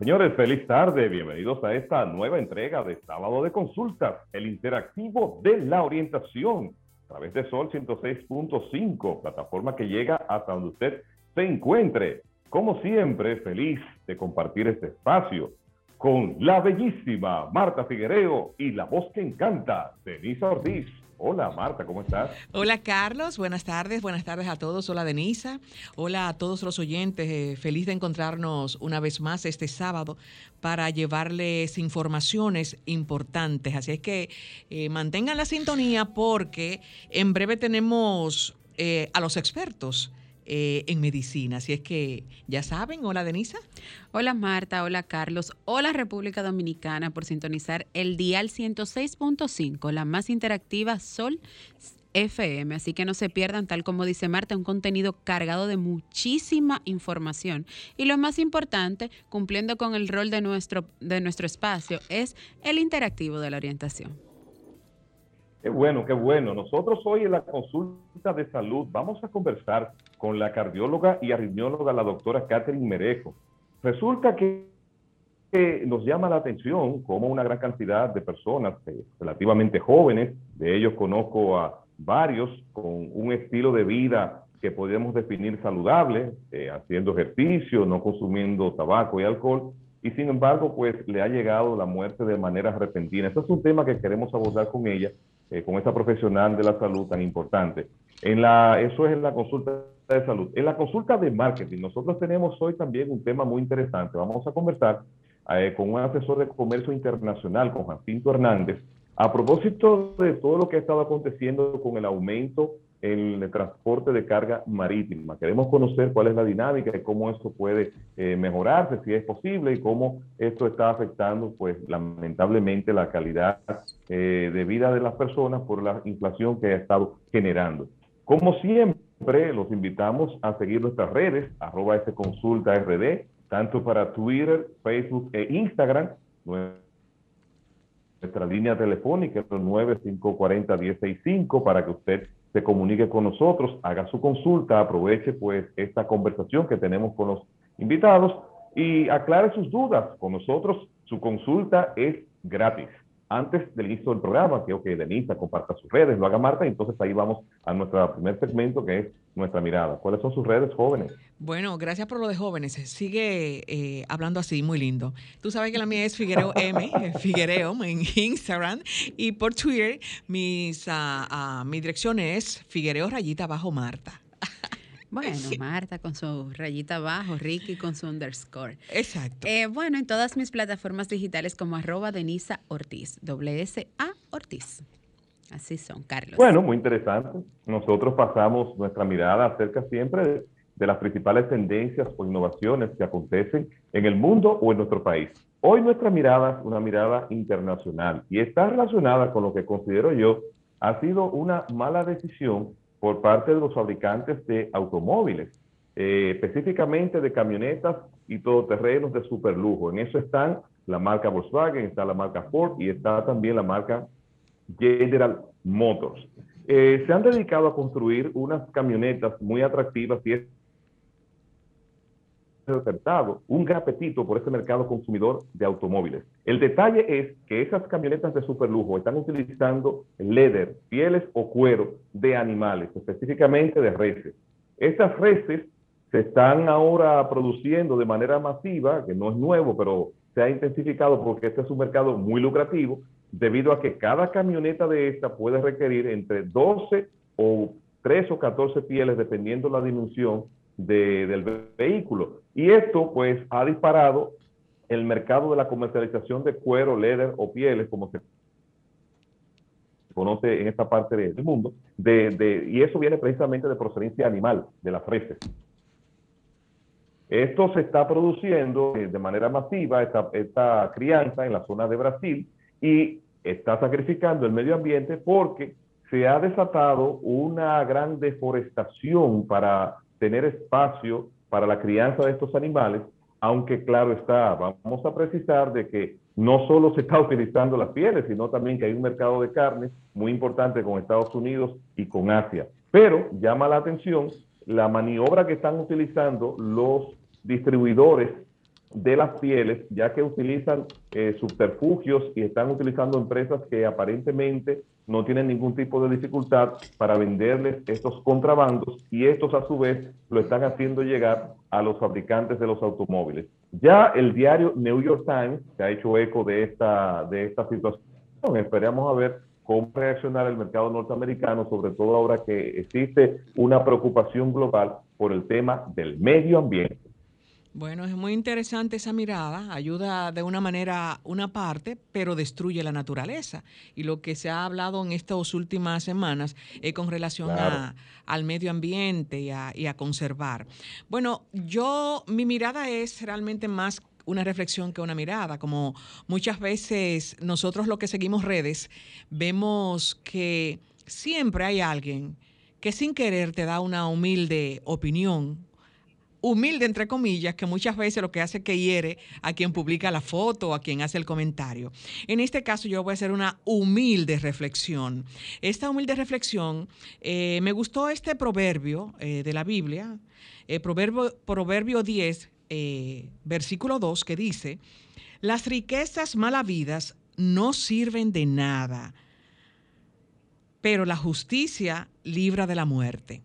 señores, feliz tarde. Bienvenidos a esta nueva entrega de Sábado de Consultas, el interactivo de la orientación, a través de Sol 106.5, plataforma que llega hasta donde usted se encuentre. Como siempre, feliz de compartir este espacio con la bellísima Marta Figuereo y la voz que encanta, Denisa Ortiz. Hola Marta, ¿cómo estás? Hola Carlos, buenas tardes, buenas tardes a todos. Hola Denisa, hola a todos los oyentes. Eh, feliz de encontrarnos una vez más este sábado para llevarles informaciones importantes. Así es que eh, mantengan la sintonía porque en breve tenemos eh, a los expertos eh, en medicina. Así es que ya saben, hola Denisa. Hola Marta, hola Carlos, hola República Dominicana por sintonizar el dial 106.5, la más interactiva Sol FM, así que no se pierdan, tal como dice Marta, un contenido cargado de muchísima información. Y lo más importante, cumpliendo con el rol de nuestro, de nuestro espacio, es el interactivo de la orientación. Qué bueno, qué bueno. Nosotros hoy en la consulta de salud vamos a conversar con la cardióloga y arritmióloga, la doctora Catherine Merejo. Resulta que, nos llama la atención cómo una gran cantidad de personas eh, relativamente jóvenes, de ellos conozco a varios con un estilo de vida que podemos definir saludable, eh, haciendo ejercicio, no consumiendo tabaco y alcohol, y sin embargo, pues le ha llegado la muerte de manera repentina. Este es un tema que queremos abordar con ella eh, con esta profesional de la salud tan importante. En la, eso es en la consulta de salud. En la consulta de marketing, nosotros tenemos hoy también un tema muy interesante. Vamos a conversar eh, con un asesor de comercio internacional, con Jacinto Hernández, a propósito de todo lo que ha estado aconteciendo con el aumento en el transporte de carga marítima. Queremos conocer cuál es la dinámica y cómo esto puede eh, mejorarse, si es posible, y cómo esto está afectando, pues, lamentablemente, la calidad eh, de vida de las personas por la inflación que ha estado generando. Como siempre, los invitamos a seguir nuestras redes, arroba ese consulta RD, tanto para Twitter, Facebook e Instagram. Nuestra línea telefónica es 9540-1065 para que usted se comunique con nosotros, haga su consulta, aproveche pues esta conversación que tenemos con los invitados y aclare sus dudas. Con nosotros su consulta es gratis antes del inicio del programa, quiero que Denisa comparta sus redes, lo haga Marta, y entonces ahí vamos a nuestro primer segmento que es nuestra mirada. ¿Cuáles son sus redes jóvenes? Bueno, gracias por lo de jóvenes. Sigue eh, hablando así, muy lindo. Tú sabes que la mía es Figuereo M, Figuereo en Instagram, y por Twitter mis, uh, mi dirección es Figuereo Rayita Bajo Marta. Bueno, Marta con su rayita abajo, Ricky con su underscore. Exacto. Eh, bueno, en todas mis plataformas digitales como arroba Denisa Ortiz, doble S A Ortiz. Así son, Carlos. Bueno, muy interesante. Nosotros pasamos nuestra mirada acerca siempre de, de las principales tendencias o innovaciones que acontecen en el mundo o en nuestro país. Hoy nuestra mirada es una mirada internacional y está relacionada con lo que considero yo ha sido una mala decisión por parte de los fabricantes de automóviles, eh, específicamente de camionetas y todoterrenos de superlujo. En eso están la marca Volkswagen, está la marca Ford y está también la marca General Motors. Eh, se han dedicado a construir unas camionetas muy atractivas y es despertado un gran apetito por este mercado consumidor de automóviles. El detalle es que esas camionetas de superlujo están utilizando leather, pieles o cuero de animales, específicamente de reses. Estas reses se están ahora produciendo de manera masiva, que no es nuevo, pero se ha intensificado porque este es un mercado muy lucrativo, debido a que cada camioneta de esta puede requerir entre 12 o 3 o 14 pieles, dependiendo la dimensión del vehículo. Y esto pues ha disparado el mercado de la comercialización de cuero, leather o pieles, como se conoce en esta parte del mundo, de, y eso viene precisamente de procedencia animal, de las reses. Esto se está produciendo eh, de manera masiva, esta, esta crianza en la zona de Brasil, y está sacrificando el medio ambiente porque se ha desatado una gran deforestación para tener espacio para la crianza de estos animales, aunque claro está, vamos a precisar de que no solo se está utilizando las pieles, sino también que hay un mercado de carne muy importante con Estados Unidos y con Asia. Pero llama la atención la maniobra que están utilizando los distribuidores de las pieles, ya que utilizan eh, subterfugios y están utilizando empresas que aparentemente no tienen ningún tipo de dificultad para venderles estos contrabandos y estos a su vez lo están haciendo llegar a los fabricantes de los automóviles. Ya el diario New York Times se ha hecho eco de esta, de esta situación. Esperamos a ver cómo reaccionar el mercado norteamericano, sobre todo ahora que existe una preocupación global por el tema del medio ambiente. Bueno, es muy interesante esa mirada, ayuda de una manera una parte, pero destruye la naturaleza. Y lo que se ha hablado en estas últimas semanas es con relación al medio ambiente y a, y a conservar. Bueno, yo, mi mirada es realmente más una reflexión que una mirada, como muchas veces nosotros los que seguimos redes vemos que siempre hay alguien que sin querer te da una humilde opinión humilde, entre comillas, que muchas veces lo que hace es que hiere a quien publica la foto o a quien hace el comentario. En este caso yo voy a hacer una humilde reflexión. Esta humilde reflexión, eh, me gustó este proverbio eh, de la Biblia, eh, proverbio, proverbio 10, versículo 2, que dice, las riquezas malavidas no sirven de nada, pero la justicia libra de la muerte.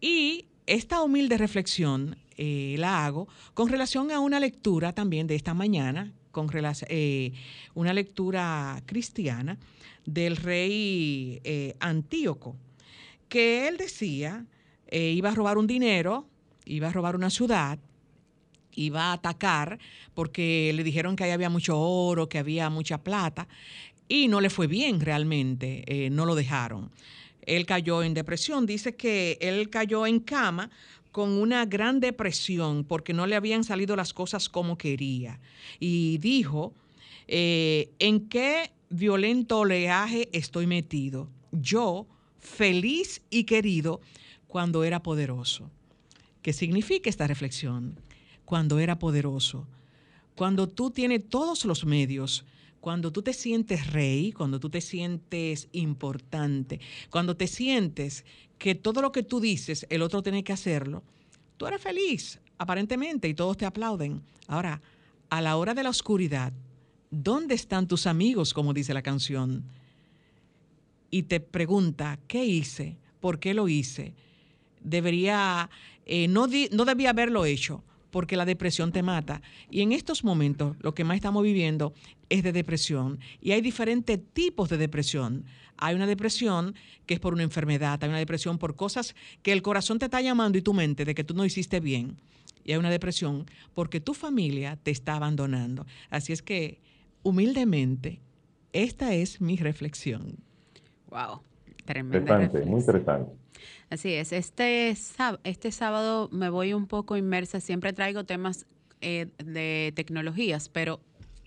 Y esta humilde reflexión eh, la hago con relación a una lectura también de esta mañana, con eh, una lectura cristiana del rey eh, Antíoco, que él decía, iba a robar un dinero, iba a robar una ciudad, iba a atacar porque le dijeron que ahí había mucho oro, que había mucha plata, y no le fue bien realmente, no lo dejaron él cayó en depresión. Dice que él cayó en cama con una gran depresión porque no le habían salido las cosas como quería. Y dijo, eh, ¿en qué violento oleaje estoy metido? Yo, feliz y querido cuando era poderoso. ¿Qué significa esta reflexión? Cuando era poderoso. Cuando tú tienes todos los medios cuando tú te sientes rey, cuando tú te sientes importante, cuando te sientes que todo lo que tú dices, el otro tiene que hacerlo, tú eres feliz, aparentemente, y todos te aplauden. Ahora, a la hora de la oscuridad, ¿dónde están tus amigos, como dice la canción? Y te pregunta, ¿qué hice? ¿Por qué lo hice? Debería, eh, no, no debía haberlo hecho porque la depresión te mata. Y en estos momentos lo que más estamos viviendo es de depresión. Y hay diferentes tipos de depresión. Hay una depresión que es por una enfermedad, hay una depresión por cosas que el corazón te está llamando y tu mente de que tú no hiciste bien. Y hay una depresión porque tu familia te está abandonando. Así es que, humildemente, esta es mi reflexión. Wow, tremenda. muy interesante. Así es. Este, este sábado me voy un poco inmersa. Siempre traigo temas eh, de tecnologías, pero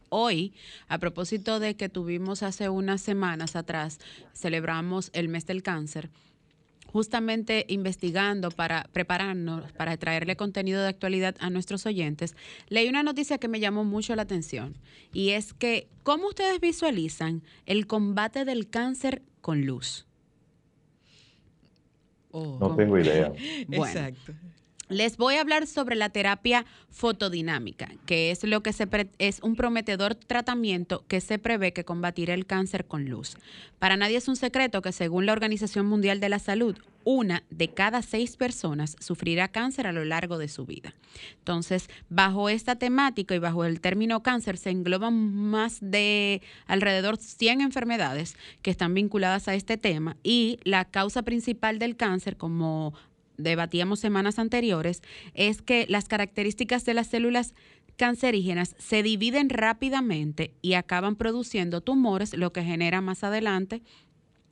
hoy, a propósito de que tuvimos hace unas semanas atrás, celebramos el mes del cáncer justamente investigando para prepararnos, para traerle contenido de actualidad a nuestros oyentes, leí una noticia que me llamó mucho la atención y es que, ¿cómo ustedes visualizan el combate del cáncer con luz? Oh. no tengo idea. Exacto. Les voy a hablar sobre la terapia fotodinámica, que es lo que se es un prometedor tratamiento que se prevé que combatirá el cáncer con luz. Para nadie es un secreto que según la Organización Mundial de la Salud, una de cada seis personas sufrirá cáncer a lo largo de su vida. Entonces, bajo esta temática y bajo el término cáncer se engloban más de alrededor 100 enfermedades que están vinculadas a este tema y la causa principal del cáncer, como debatíamos semanas anteriores, es que las características de las células cancerígenas se dividen rápidamente y acaban produciendo tumores, lo que genera más adelante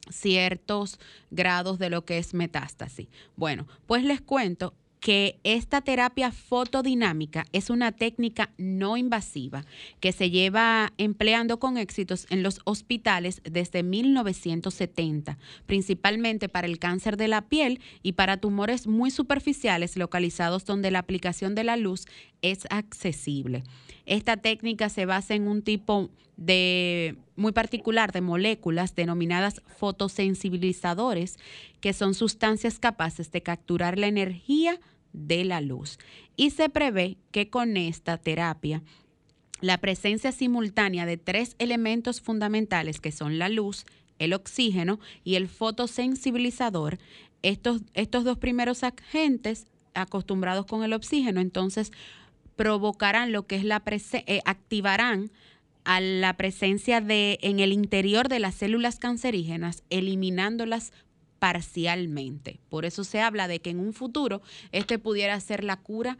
ciertos grados de lo que es metástasis. Bueno, pues les cuento que esta terapia fotodinámica es una técnica no invasiva que se lleva empleando con éxitos en los hospitales desde 1970, principalmente para el cáncer de la piel y para tumores muy superficiales localizados donde la aplicación de la luz es accesible. Esta técnica se basa en un tipo de muy particular de moléculas denominadas fotosensibilizadores, que son sustancias capaces de capturar la energía de la luz. Y se prevé que con esta terapia la presencia simultánea de tres elementos fundamentales que son la luz, el oxígeno y el fotosensibilizador, estos, estos dos primeros agentes acostumbrados con el oxígeno, entonces provocarán lo que es la eh, activarán a la presencia de en el interior de las células cancerígenas, eliminándolas parcialmente. Por eso se habla de que en un futuro este pudiera ser la cura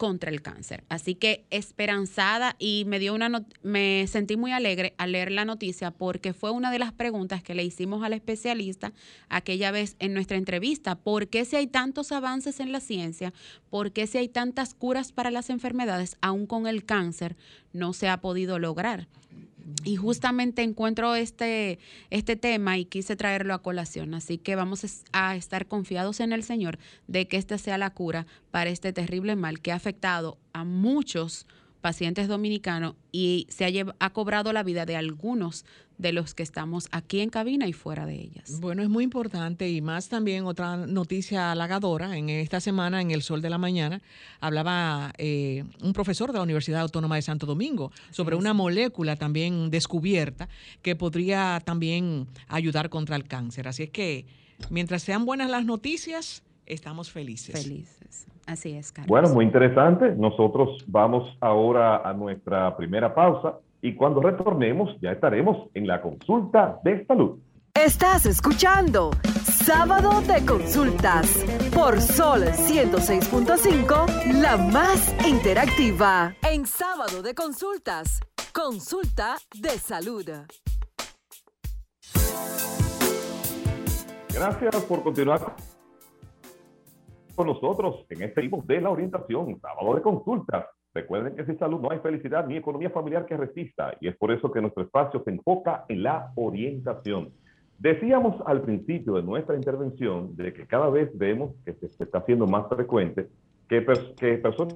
contra el cáncer. Así que esperanzada y me dio una me sentí muy alegre al leer la noticia porque fue una de las preguntas que le hicimos al especialista aquella vez en nuestra entrevista, ¿por qué si hay tantos avances en la ciencia, por qué si hay tantas curas para las enfermedades aún con el cáncer no se ha podido lograr? Y justamente encuentro este, este tema y quise traerlo a colación. Así que vamos a estar confiados en el Señor de que esta sea la cura para este terrible mal que ha afectado a muchos pacientes dominicanos y se ha, ha cobrado la vida de algunos de los que estamos aquí en cabina y fuera de ellas. Bueno, es muy importante y más también otra noticia halagadora. En esta semana, en El Sol de la Mañana, hablaba eh, un profesor de la Universidad Autónoma de Santo Domingo sobre una molécula también descubierta que podría también ayudar contra el cáncer. Así es que, mientras sean buenas las noticias, estamos felices. Felices. Así es, Carlos. Bueno, muy interesante. Nosotros vamos ahora a nuestra primera pausa y cuando retornemos ya estaremos en la consulta de salud. Estás escuchando Sábado de Consultas por Sol 106.5, la más interactiva. En Sábado de Consultas, consulta de salud. Gracias por continuar con nosotros en este tipo de la orientación, Sábado de Consultas. Recuerden que sin salud no hay felicidad ni economía familiar que resista y es por eso que nuestro espacio se enfoca en la orientación. Decíamos al principio de nuestra intervención de que cada vez vemos que se, está haciendo más frecuente que, personas,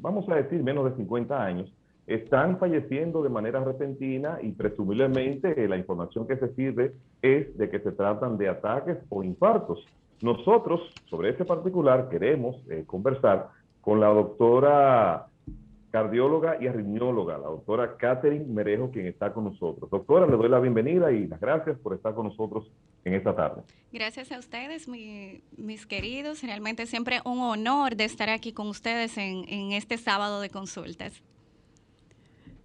vamos a decir, menos de 50 años, están falleciendo de manera repentina y presumiblemente la información que se sirve es de que se tratan de ataques o infartos. Nosotros, sobre este particular, queremos eh, conversar con la doctora cardióloga y arritmióloga, la doctora Catherine Merejo, quien está con nosotros. Doctora, le doy la bienvenida y las gracias por estar con nosotros en esta tarde. Gracias a ustedes, mis queridos. Realmente siempre un honor de estar aquí con ustedes en, en este sábado de consultas.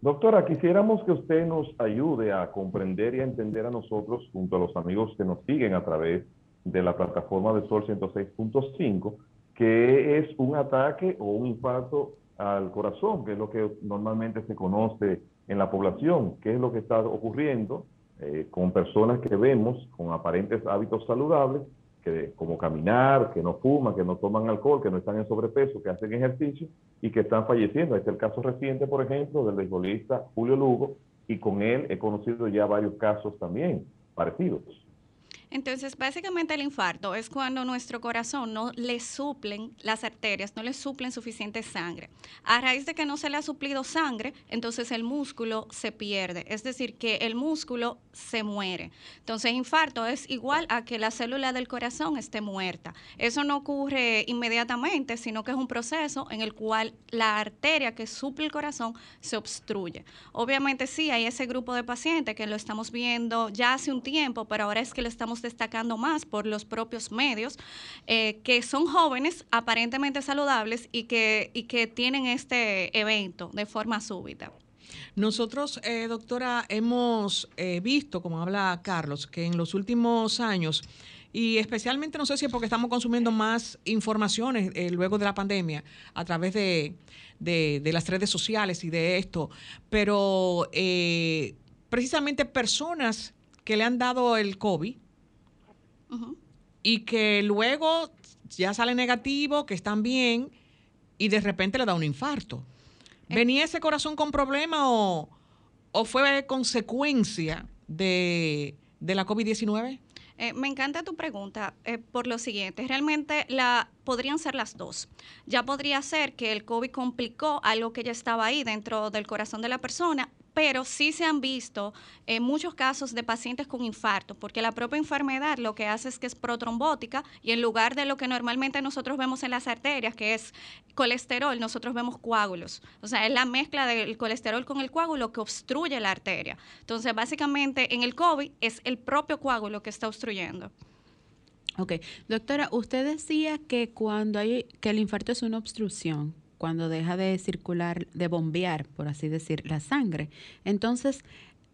Doctora, quisiéramos que usted nos ayude a comprender y a entender a nosotros, junto a los amigos que nos siguen a través de la plataforma de Sol 106.5, que es un ataque o un infarto al corazón, que es lo que normalmente se conoce en la población, qué es lo que está ocurriendo eh, con personas que vemos con aparentes hábitos saludables, que, como caminar, que no fuman, que no toman alcohol, que no están en sobrepeso, que hacen ejercicio y que están falleciendo. Este es el caso reciente, por ejemplo, del beisbolista Julio Lugo, y con él he conocido ya varios casos también parecidos. Entonces, básicamente el infarto es cuando nuestro corazón no le suplen las arterias, no le suplen suficiente sangre. A raíz de que no se le ha suplido sangre, entonces el músculo se pierde, es decir, que el músculo se muere. Entonces, infarto es igual a que la célula del corazón esté muerta. Eso no ocurre inmediatamente, sino que es un proceso en el cual la arteria que suple el corazón se obstruye. Obviamente sí, hay ese grupo de pacientes que lo estamos viendo ya hace un tiempo, pero ahora es que lo estamos destacando más por los propios medios, eh, que son jóvenes aparentemente saludables y que, y que tienen este evento de forma súbita. Nosotros, eh, doctora, hemos eh, visto, como habla Carlos, que en los últimos años, y especialmente no sé si es porque estamos consumiendo más informaciones luego de la pandemia a través de, de, las redes sociales y de esto, pero precisamente personas que le han dado el COVID, y que luego ya sale negativo, que están bien, y de repente le da un infarto. Eh. ¿Venía ese corazón con problema o, fue consecuencia de, de la COVID-19? Eh, me encanta tu pregunta eh, por lo siguiente. Realmente la, podrían ser las dos. Ya podría ser que el COVID complicó algo que ya estaba ahí dentro del corazón de la persona pero sí se han visto eh, muchos casos de pacientes con infarto, porque la propia enfermedad lo que hace es que es protrombótica y en lugar de lo que normalmente nosotros vemos en las arterias, que es colesterol, nosotros vemos coágulos. O sea, es la mezcla del colesterol con el coágulo que obstruye la arteria. Entonces, básicamente en el COVID es el propio coágulo que está obstruyendo. Ok, doctora, usted decía que cuando hay que el infarto es una obstrucción, cuando deja de circular, de bombear, por así decir, la sangre. Entonces,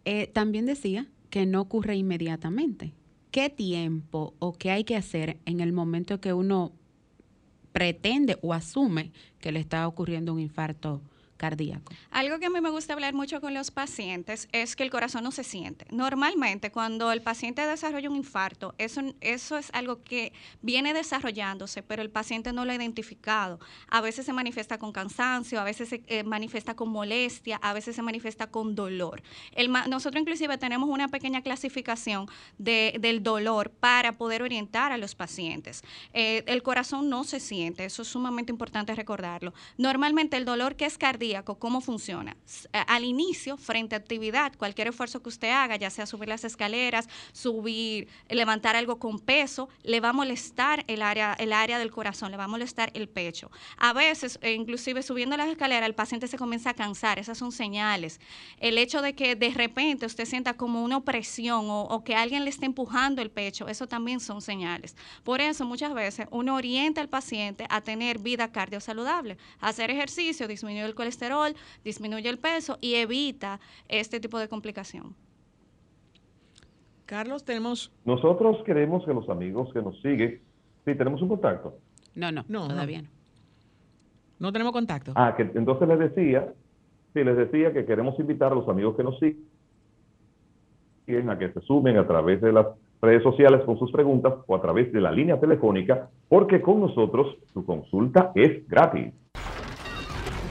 eh, también decía que no ocurre inmediatamente. ¿Qué tiempo o qué hay que hacer en el momento que uno pretende o asume que le está ocurriendo un infarto cardíaco. Algo que a mí me gusta hablar mucho con los pacientes es que el corazón no se siente. Normalmente cuando el paciente desarrolla un infarto, eso, es algo que viene desarrollándose, pero el paciente no lo ha identificado. A veces se manifiesta con cansancio, a veces se eh, manifiesta con molestia, a veces se manifiesta con dolor. Nosotros inclusive tenemos una pequeña clasificación del dolor para poder orientar a los pacientes. Eh, el corazón no se siente, eso es sumamente importante recordarlo. Normalmente el dolor que es cardíaco, ¿cómo funciona? Al inicio, frente a actividad, cualquier esfuerzo que usted haga, ya sea subir las escaleras, subir, levantar algo con peso, le va a molestar el área, el área del corazón, le va a molestar el pecho. A veces, e inclusive subiendo las escaleras, el paciente se comienza a cansar, esas son señales. El hecho de que de repente usted sienta como una opresión o, o que alguien le esté empujando el pecho, eso también son señales. Por eso muchas veces uno orienta al paciente a tener vida cardiosaludable, hacer ejercicio, disminuir el colesterol, disminuye el peso y evita este tipo de complicación. Carlos, tenemos... Nosotros queremos que los amigos que nos siguen, sí, tenemos un contacto. No, no, no todavía no. no. tenemos contacto. Ah, que entonces les decía, sí, les decía que queremos invitar a los amigos que nos siguen a que se sumen a través de las redes sociales con sus preguntas o a través de la línea telefónica, porque con nosotros su consulta es gratis.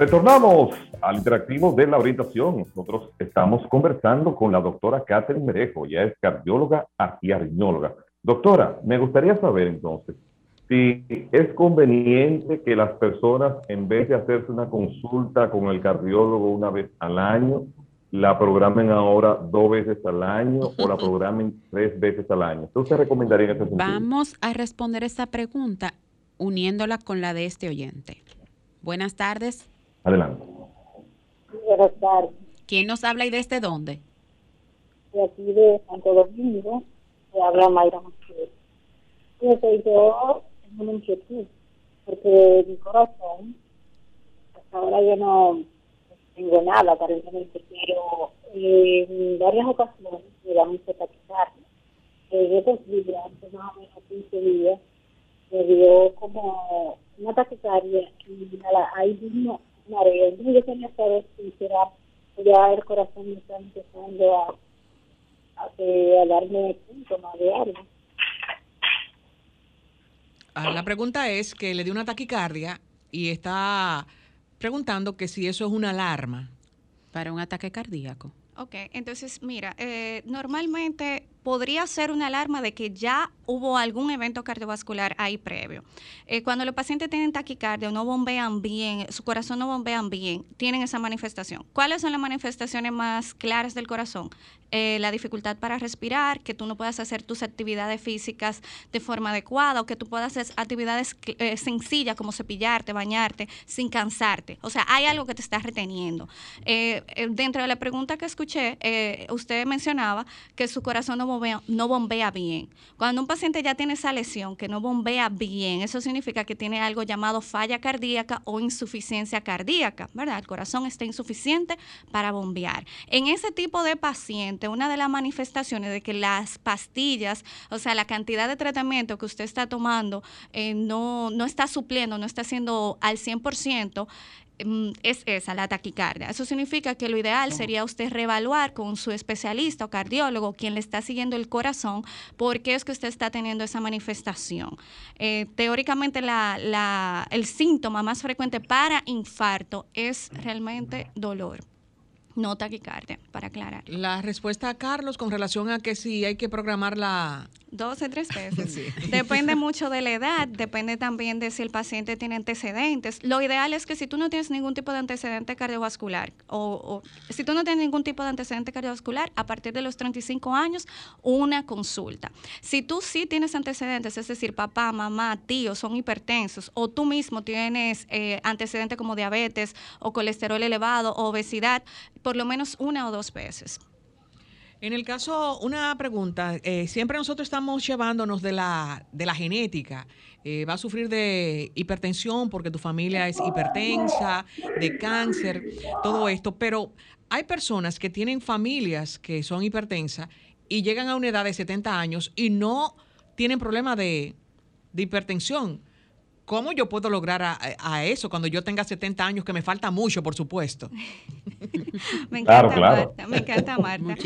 Retornamos al interactivo de la orientación. Nosotros estamos conversando con la doctora Catherine Merejo, ya es cardióloga y arritmióloga. Doctora, me gustaría saber entonces si es conveniente que las personas, en vez de hacerse una consulta con el cardiólogo una vez al año, la programen ahora dos veces al año o la programen tres veces al año. ¿Qué usted recomendaría en sentido? Vamos a responder esa pregunta uniéndola con la de este oyente. Buenas tardes. Adelante. Buenas tardes. ¿Quién nos habla y desde dónde? De aquí de Santo Domingo, se habla Mayra Mosquera. Fíjate, yo tengo una inquietud, porque mi corazón, hasta ahora yo no tengo nada aparentemente, pero en varias ocasiones me da mucha taquicardia. En estos días, hace más o menos 15 días, me dio como una taquicardia y ahí mismo mareo. yo quería saber si será ya el corazón me está empezando a, a, a darme síntomas de algo. Ah, la pregunta es que le dio una taquicardia y está preguntando que si eso es una alarma. Para un ataque cardíaco. Ok, entonces mira, eh, normalmente podría ser una alarma de que ya hubo algún evento cardiovascular ahí previo. Eh, cuando los pacientes tienen taquicardia o no bombean bien, su corazón no bombean bien, tienen esa manifestación. ¿Cuáles son las manifestaciones más claras del corazón? Eh, la dificultad para respirar, que tú no puedas hacer tus actividades físicas de forma adecuada o que tú puedas hacer actividades eh, sencillas como cepillarte, bañarte, sin cansarte. O sea, hay algo que te está reteniendo. dentro de la pregunta que escuché, usted mencionaba que su corazón no bombea, no bombea bien. Cuando un paciente ya tiene esa lesión que no bombea bien, eso significa que tiene algo llamado falla cardíaca o insuficiencia cardíaca, ¿verdad? El corazón está insuficiente para bombear. En ese tipo de paciente, una de las manifestaciones de que las pastillas, o sea, la cantidad de tratamiento que usted está tomando eh, no, no está supliendo, no está haciendo al 100%, Mm, es esa, la taquicardia. Eso significa que lo ideal sería usted reevaluar con su especialista o cardiólogo, quien le está siguiendo el corazón, por qué es que usted está teniendo esa manifestación. Eh, teóricamente, la, el síntoma más frecuente para infarto es realmente dolor no taquicardia, para aclarar. La respuesta a Carlos con relación a que si hay que programar la... Dos o tres veces. Depende mucho de la edad, depende también de si el paciente tiene antecedentes. Lo ideal es que si tú no tienes ningún tipo de antecedente cardiovascular o, si tú no tienes ningún tipo de antecedente cardiovascular, a partir de los 35 años, una consulta. Si tú sí tienes antecedentes, es decir, papá, mamá, tío son hipertensos o tú mismo tienes eh, antecedentes como diabetes o colesterol elevado o obesidad, por lo menos una o dos veces. En el caso, una pregunta, eh, siempre nosotros estamos llevándonos de la, de la genética. Eh, va a sufrir de hipertensión porque tu familia es hipertensa, de cáncer, todo esto, pero hay personas que tienen familias que son hipertensas y llegan a una edad de 70 años y no tienen problema de, de hipertensión. ¿Cómo yo puedo lograr a, eso cuando yo tenga 70 años, que me falta mucho, por supuesto? me encanta Marta, me encanta Marta.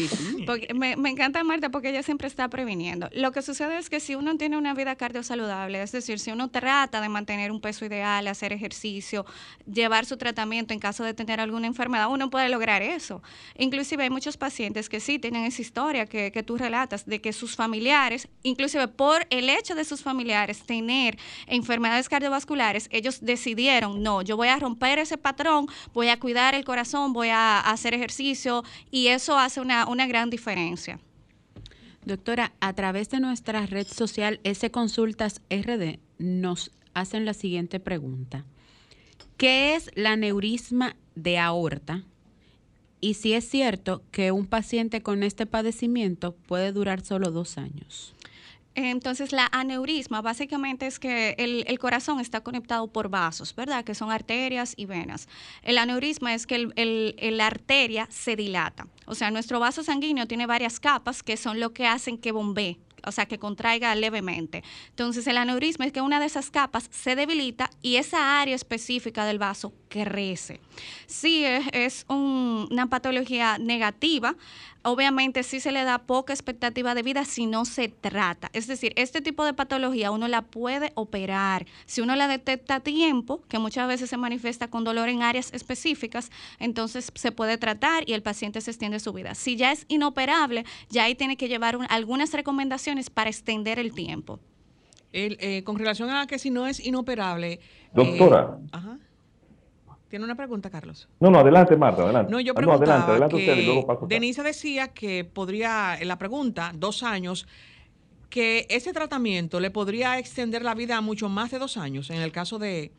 Porque, me, encanta Marta porque ella siempre está previniendo. Lo que sucede es que si uno tiene una vida cardiosaludable, es decir, si uno trata de mantener un peso ideal, hacer ejercicio, llevar su tratamiento en caso de tener alguna enfermedad, uno puede lograr eso. Inclusive hay muchos pacientes que sí tienen esa historia que, que tú relatas de que sus familiares, inclusive por el hecho de sus familiares tener enfermedades cardiovasculares, ellos decidieron, no, yo voy a romper ese patrón, voy a cuidar el corazón, voy a hacer ejercicio y eso hace una, gran diferencia. Doctora, a través de nuestra red social S Consultas RD nos hacen la siguiente pregunta. ¿Qué es la neurisma de aorta? Y si es cierto que un paciente con este padecimiento puede durar solo dos años. Entonces, la aneurisma básicamente es que el, corazón está conectado por vasos, ¿verdad? Que son arterias y venas. El aneurisma es que la arteria se dilata. O sea, nuestro vaso sanguíneo tiene varias capas que son lo que hacen que bombee o sea, que contraiga levemente. Entonces, el aneurisma es que una de esas capas se debilita y esa área específica del vaso crece. Sí, es, una patología negativa, obviamente sí se le da poca expectativa de vida si no se trata. Es decir, este tipo de patología uno la puede operar. Si uno la detecta a tiempo, que muchas veces se manifiesta con dolor en áreas específicas, entonces se puede tratar y el paciente se extiende su vida. Si ya es inoperable, ya ahí tiene que llevar algunas recomendaciones para extender el tiempo. Eh, con relación a que si no es inoperable... Doctora. Eh, ajá. Tiene una pregunta, Carlos. No, no, adelante, Marta, adelante. No, yo ah, preguntaba adelante, adelante que usted, Denise decía que podría, en la pregunta, dos años, que ese tratamiento le podría extender la vida a mucho más de dos años en el caso de,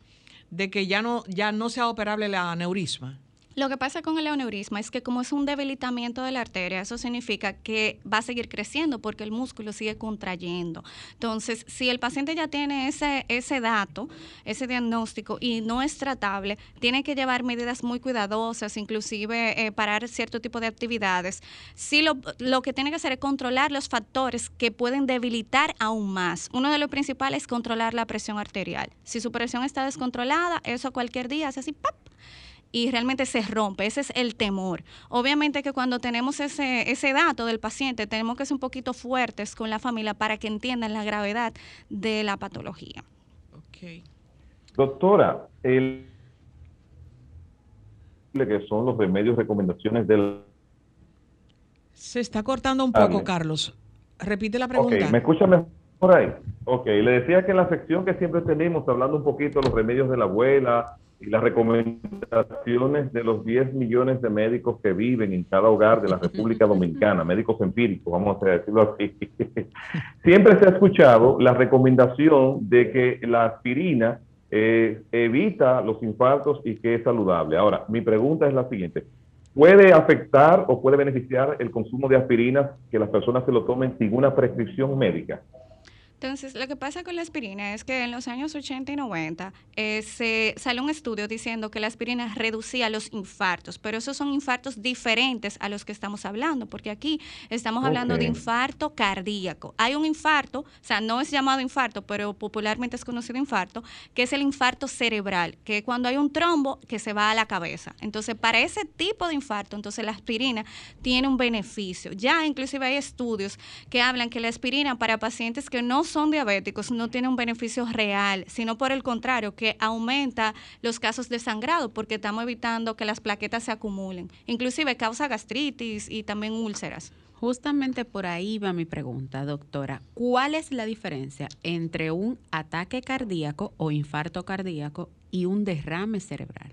de que ya no, ya no sea operable la aneurisma. Lo que pasa con el aneurisma es que como es un debilitamiento de la arteria, eso significa que va a seguir creciendo porque el músculo sigue contrayendo. Entonces, si el paciente ya tiene ese, ese dato, ese diagnóstico y no es tratable, tiene que llevar medidas muy cuidadosas, inclusive eh, parar cierto tipo de actividades. Sí, lo, lo que tiene que hacer es controlar los factores que pueden debilitar aún más. Uno de los principales es controlar la presión arterial. Si su presión está descontrolada, eso cualquier día hace así, ¡pap! Y realmente se rompe. Ese es el temor. Obviamente que cuando tenemos ese, ese dato del paciente, tenemos que ser un poquito fuertes con la familia para que entiendan la gravedad de la patología. Okay. Doctora, el que son los remedios, recomendaciones del... Se está cortando un poco, Carlos. Repite la pregunta. Okay. ¿Me escucha mejor ahí? Ok, le decía que en la sección que siempre tenemos, hablando un poquito de los remedios de la abuela, y las recomendaciones de los 10 millones de médicos que viven en cada hogar de la República Dominicana, médicos empíricos, vamos a decirlo así. Siempre se ha escuchado la recomendación de que la aspirina eh, evita los infartos y que es saludable. Ahora, mi pregunta es la siguiente. ¿Puede afectar o puede beneficiar el consumo de aspirinas que las personas se lo tomen sin una prescripción médica? Entonces, lo que pasa con la aspirina es que en los años 80 y 90 eh, se salió un estudio diciendo que la aspirina reducía los infartos, pero esos son infartos diferentes a los que estamos hablando, porque aquí estamos hablando de infarto cardíaco. Hay un infarto, o sea, no es llamado infarto, pero popularmente es conocido infarto, que es el infarto cerebral, que cuando hay un trombo que se va a la cabeza. Entonces, para ese tipo de infarto, entonces la aspirina tiene un beneficio. Ya inclusive hay estudios que hablan que la aspirina para pacientes que no son diabéticos no tiene un beneficio real, sino por el contrario, que aumenta los casos de sangrado porque estamos evitando que las plaquetas se acumulen. Inclusive causa gastritis y también úlceras. Justamente por ahí va mi pregunta, doctora. ¿Cuál es la diferencia entre un ataque cardíaco o infarto cardíaco y un derrame cerebral?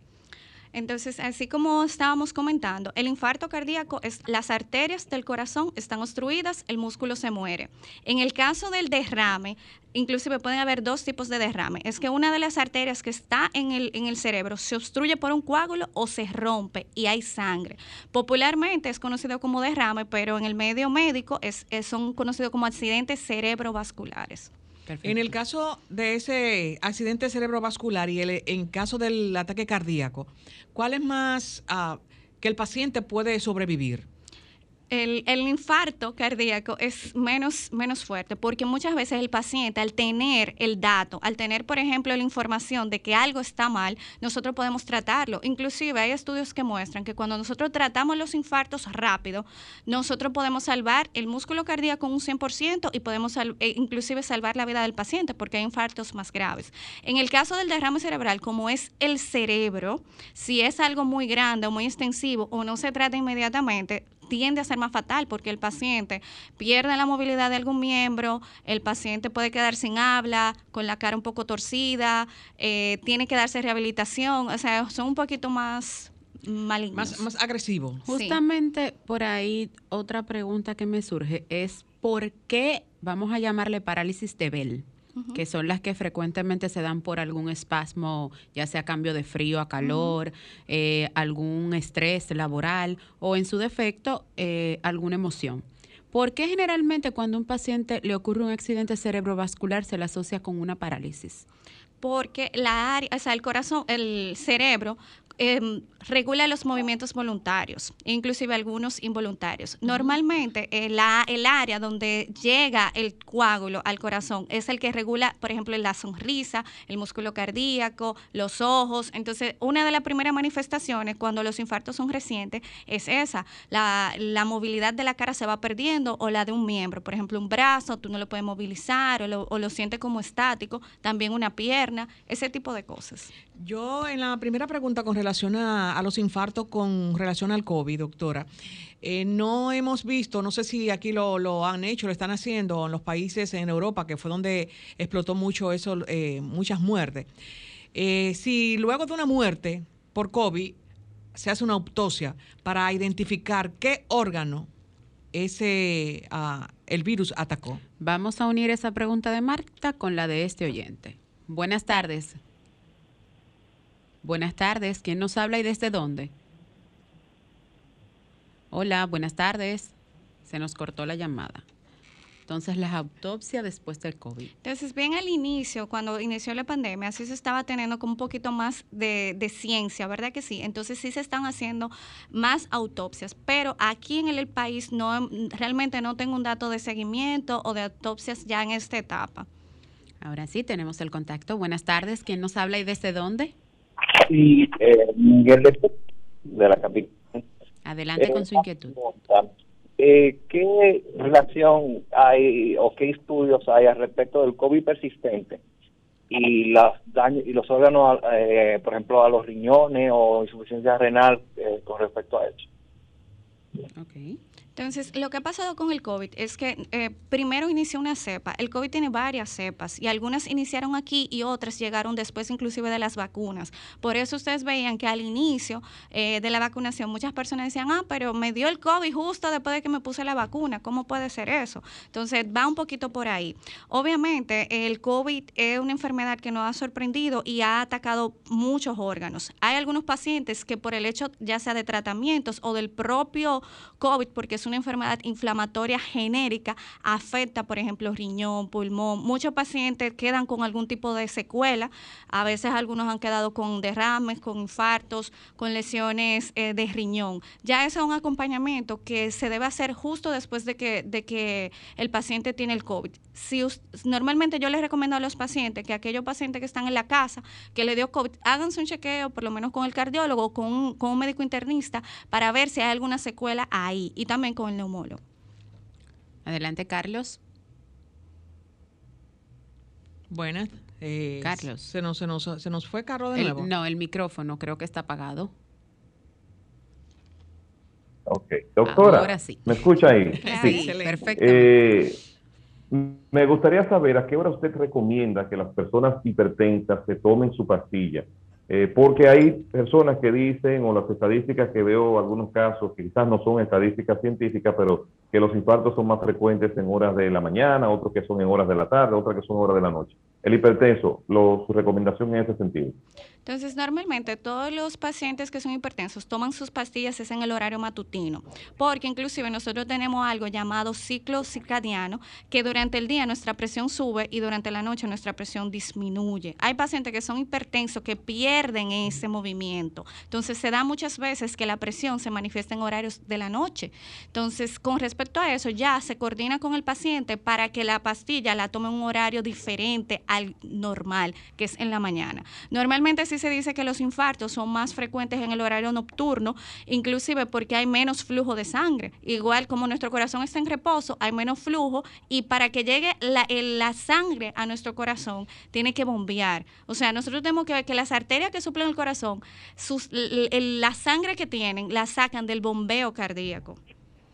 Entonces, así como estábamos comentando, el infarto cardíaco es las arterias del corazón están obstruidas, el músculo se muere. En el caso del derrame, inclusive pueden haber dos tipos de derrame. Es que una de las arterias que está en el, en el cerebro se obstruye por un coágulo o se rompe y hay sangre. Popularmente es conocido como derrame, pero en el medio médico es, son conocidos como accidentes cerebrovasculares. En el caso de ese accidente cerebrovascular y el, en caso del ataque cardíaco, ¿cuál es más ah, que el paciente puede sobrevivir? El, infarto cardíaco es menos, menos fuerte porque muchas veces el paciente al tener el dato, al tener por ejemplo la información de que algo está mal, nosotros podemos tratarlo. Inclusive hay estudios que muestran que cuando nosotros tratamos los infartos rápido, nosotros podemos salvar el músculo cardíaco un 100% y podemos e inclusive salvar la vida del paciente porque hay infartos más graves. En el caso del derrame cerebral, como es el cerebro, si es algo muy grande o muy extensivo o no se trata inmediatamente, tiende a ser más fatal porque el paciente pierde la movilidad de algún miembro, el paciente puede quedar sin habla, con la cara un poco torcida, eh, tiene que darse rehabilitación, o sea, son un poquito más malignos. Más, más agresivo. Justamente por ahí otra pregunta que me surge es ¿por qué vamos a llamarle parálisis de Bell? Que son las que frecuentemente se dan por algún espasmo, ya sea cambio de frío a calor, eh, algún estrés laboral o en su defecto eh, alguna emoción. ¿Por qué generalmente cuando a un paciente le ocurre un accidente cerebrovascular se le asocia con una parálisis? Porque la área, o sea, el corazón, el cerebro Em, regula los movimientos voluntarios, inclusive algunos involuntarios. Normalmente el, el área donde llega el coágulo al corazón es el que regula, por ejemplo, la sonrisa, el músculo cardíaco, los ojos. Entonces, una de las primeras manifestaciones cuando los infartos son recientes es esa, la, movilidad de la cara se va perdiendo o la de un miembro, por ejemplo, un brazo, tú no lo puedes movilizar o lo, o lo sientes como estático, también una pierna, ese tipo de cosas. Yo en la primera pregunta con relación a, los infartos con relación al COVID, doctora, eh, no hemos visto, no sé si aquí lo, han hecho, lo están haciendo en los países en Europa, que fue donde explotó mucho eso, eh, muchas muertes. Eh, si luego de una muerte por COVID se hace una autopsia para identificar qué órgano ese ah, el virus atacó. Vamos a unir esa pregunta de Marta con la de este oyente. Buenas tardes. Buenas tardes. ¿Quién nos habla y desde dónde? Hola, buenas tardes. Se nos cortó la llamada. Entonces, la autopsia después del COVID. Entonces, bien al inicio, cuando inició la pandemia, sí se estaba teniendo como un poquito más de, ciencia, ¿verdad que sí? Entonces, sí se están haciendo más autopsias, pero aquí en el país no realmente no tengo un dato de seguimiento o de autopsias ya en esta etapa. Ahora sí, tenemos el contacto. Buenas tardes. ¿Quién nos habla y desde dónde? Y eh, Miguel de, la capital. Adelante con su inquietud. Eh, ¿Qué relación hay o qué estudios hay al respecto del COVID persistente y, las daños, y los órganos, eh, por ejemplo, a los riñones o insuficiencia renal con respecto a eso? Ok. Entonces, lo que ha pasado con el COVID es que eh, primero inició una cepa. El COVID tiene varias cepas y algunas iniciaron aquí y otras llegaron después inclusive de las vacunas. Por eso ustedes veían que al inicio eh, de la vacunación muchas personas decían, ah, pero me dio el COVID justo después de que me puse la vacuna. ¿Cómo puede ser eso? Entonces, va un poquito por ahí. Obviamente, el COVID es una enfermedad que nos ha sorprendido y ha atacado muchos órganos. Hay algunos pacientes que por el hecho ya sea de tratamientos o del propio COVID, porque una enfermedad inflamatoria genérica, afecta, por ejemplo, riñón, pulmón. Muchos pacientes quedan con algún tipo de secuela. A veces algunos han quedado con derrames, con infartos, con lesiones eh, de riñón. Ya es un acompañamiento que se debe hacer justo después de que, de que el paciente tiene el COVID. Si, normalmente yo les recomiendo a los pacientes que aquellos pacientes que están en la casa, que le dio COVID, háganse un chequeo, por lo menos con el cardiólogo, con con un médico internista, para ver si hay alguna secuela ahí. Y también con el neumólogo. Adelante, Carlos. Buenas. Eh, Carlos. Se nos, se, nos, se nos fue Carlos de nuevo. No, el micrófono creo que está apagado. Ok. Doctora, Ahora sí. ¿me escucha ahí? Sí, perfecto. Eh, me gustaría saber a qué hora usted recomienda que las personas hipertensas se tomen su pastilla eh, porque hay personas que dicen, o las estadísticas que veo, algunos casos, quizás no son estadísticas científicas, pero que los infartos son más frecuentes en horas de la mañana, otros que son en horas de la tarde, otras que son en horas de la noche. El hipertenso, lo, su recomendación en ese sentido. Entonces, normalmente todos los pacientes que son hipertensos toman sus pastillas es en el horario matutino, porque inclusive nosotros tenemos algo llamado ciclo circadiano, que durante el día nuestra presión sube y durante la noche nuestra presión disminuye. Hay pacientes que son hipertensos que pierden ese movimiento. Entonces, se da muchas veces que la presión se manifiesta en horarios de la noche. Entonces, con respecto a eso, ya se coordina con el paciente para que la pastilla la tome en un horario diferente al normal, que es en la mañana. Normalmente se dice que los infartos son más frecuentes en el horario nocturno, inclusive porque hay menos flujo de sangre. Igual como nuestro corazón está en reposo, hay menos flujo y para que llegue la, sangre a nuestro corazón, tiene que bombear. O sea, nosotros tenemos que ver que las arterias que suplen el corazón, la sangre que tienen, la sacan del bombeo cardíaco.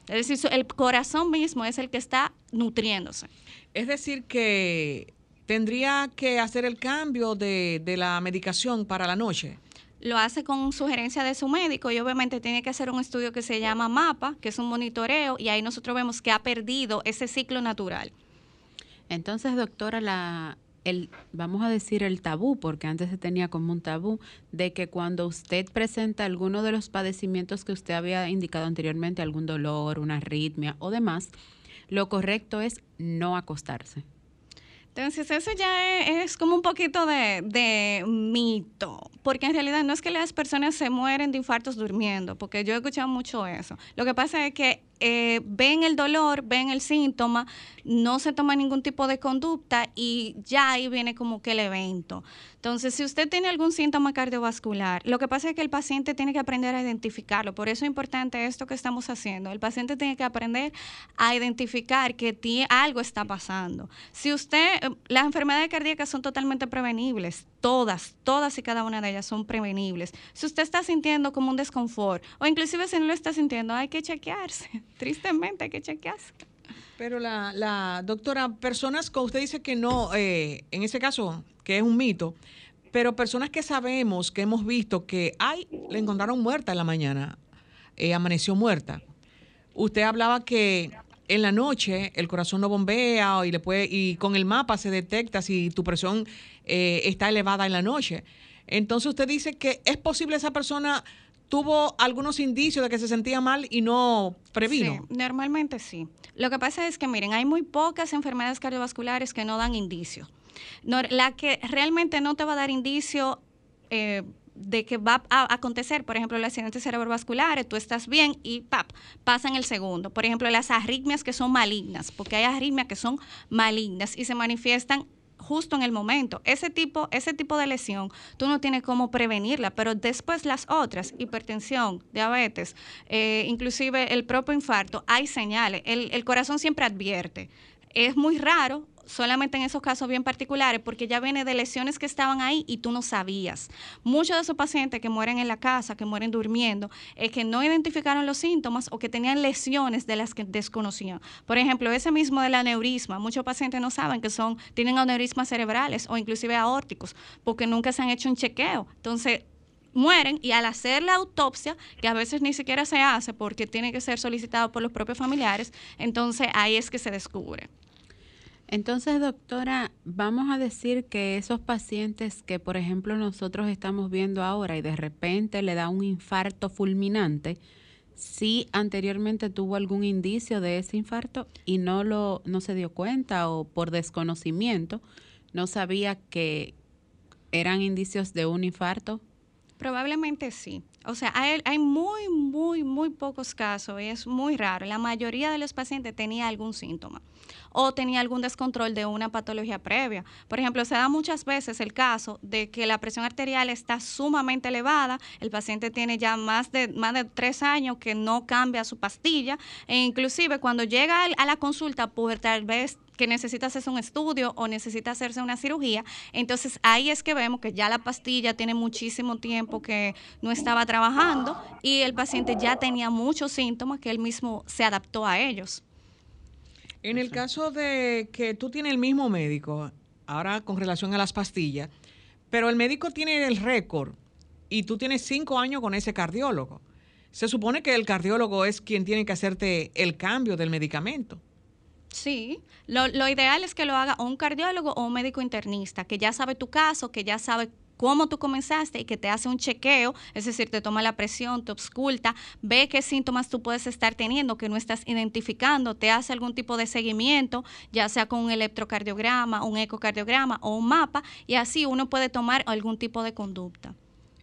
Es decir, el corazón mismo es el que está nutriéndose. Es decir, que tendría que hacer el cambio de, la medicación para la noche lo hace con sugerencia de su médico y obviamente tiene que hacer un estudio que se llama MAPA, que es un monitoreo, y ahí nosotros vemos que ha perdido ese ciclo natural. Entonces, doctora, la, el, vamos a decir el tabú, porque antes se tenía como un tabú, de que cuando usted presenta alguno de los padecimientos que usted había indicado anteriormente, algún dolor, una arritmia o demás, lo correcto es no acostarse. Entonces eso ya es, como un poquito de, mito, porque en realidad no es que las personas se mueren de infartos durmiendo, porque yo he escuchado mucho eso. Lo que pasa es que eh, ven el dolor, ven el síntoma, no se toma ningún tipo de conducta y ya ahí viene como que el evento. Entonces, si usted tiene algún síntoma cardiovascular, lo que pasa es que el paciente tiene que aprender a identificarlo. Por eso es importante esto que estamos haciendo. El paciente tiene que aprender a identificar que algo está pasando. Si usted, eh, las enfermedades cardíacas son totalmente prevenibles, todas, todas y cada una de ellas son prevenibles. Si usted está sintiendo como un desconfort, o inclusive si no lo está sintiendo, hay que chequearse. Tristemente hay que chequearse. Pero la, la doctora, personas como usted dice que no, eh, en ese caso, que es un mito, pero personas que sabemos, que hemos visto que, ay, le encontraron muerta en la mañana, eh, amaneció muerta. Usted hablaba que en la noche el corazón no bombea y, le puede, y con el mapa se detecta si tu presión eh, está elevada en la noche. Entonces usted dice que es posible esa persona tuvo algunos indicios de que se sentía mal y no previno. Sí, normalmente sí. Lo que pasa es que, miren, hay muy pocas enfermedades cardiovasculares que no dan indicios la que realmente no te va a dar indicio eh, de que va a acontecer, por ejemplo, el accidente cerebrovascular, tú estás bien y pap, pasa en el segundo. Por ejemplo, las arritmias que son malignas, porque hay arritmias que son malignas y se manifiestan justo en el momento. Ese tipo, ese tipo de lesión, tú no tienes cómo prevenirla, pero después las otras, hipertensión, diabetes, eh, inclusive el propio infarto, hay señales. El, el corazón siempre advierte Es muy raro solamente en esos casos bien particulares, porque ya viene de lesiones que estaban ahí y tú no sabías. Muchos de esos pacientes que mueren en la casa, que mueren durmiendo, es que no identificaron los síntomas o que tenían lesiones de las que desconocían. Por ejemplo, ese mismo del aneurisma, muchos pacientes no saben que son, tienen aneurismas cerebrales o inclusive aórticos, porque nunca se han hecho un chequeo. Entonces, mueren y al hacer la autopsia, que a veces ni siquiera se hace porque tiene que ser solicitado por los propios familiares, entonces ahí es que se descubre. Entonces, doctora, vamos a decir que esos pacientes que, por ejemplo, nosotros estamos viendo ahora y de repente le da un infarto fulminante, si anteriormente tuvo algún indicio de ese infarto y no lo no se dio cuenta o por desconocimiento no sabía que eran indicios de un infarto. Probablemente sí. O sea, hay, hay, muy, muy, muy pocos casos, es muy raro. La mayoría de los pacientes tenía algún síntoma o tenía algún descontrol de una patología previa. Por ejemplo, se da muchas veces el caso de que la presión arterial está sumamente elevada, el paciente tiene ya más de, más de tres años que no cambia su pastilla e inclusive cuando llega a la consulta, pues tal vez que necesita hacerse un estudio o necesita hacerse una cirugía, entonces ahí es que vemos que ya la pastilla tiene muchísimo tiempo que no estaba trabajando y el paciente ya tenía muchos síntomas que él mismo se adaptó a ellos. En el caso de que tú tienes el mismo médico, ahora con relación a las pastillas, pero el médico tiene el récord y tú tienes cinco años con ese cardiólogo. Se supone que el cardiólogo es quien tiene que hacerte el cambio del medicamento. Sí, lo, lo, ideal es que lo haga un cardiólogo o un médico internista, que ya sabe tu caso, que ya sabe cómo tú comenzaste y que te hace un chequeo, es decir, te toma la presión, te obsculta, ve qué síntomas tú puedes estar teniendo que no estás identificando, te hace algún tipo de seguimiento, ya sea con un electrocardiograma, un ecocardiograma o un mapa, y así uno puede tomar algún tipo de conducta.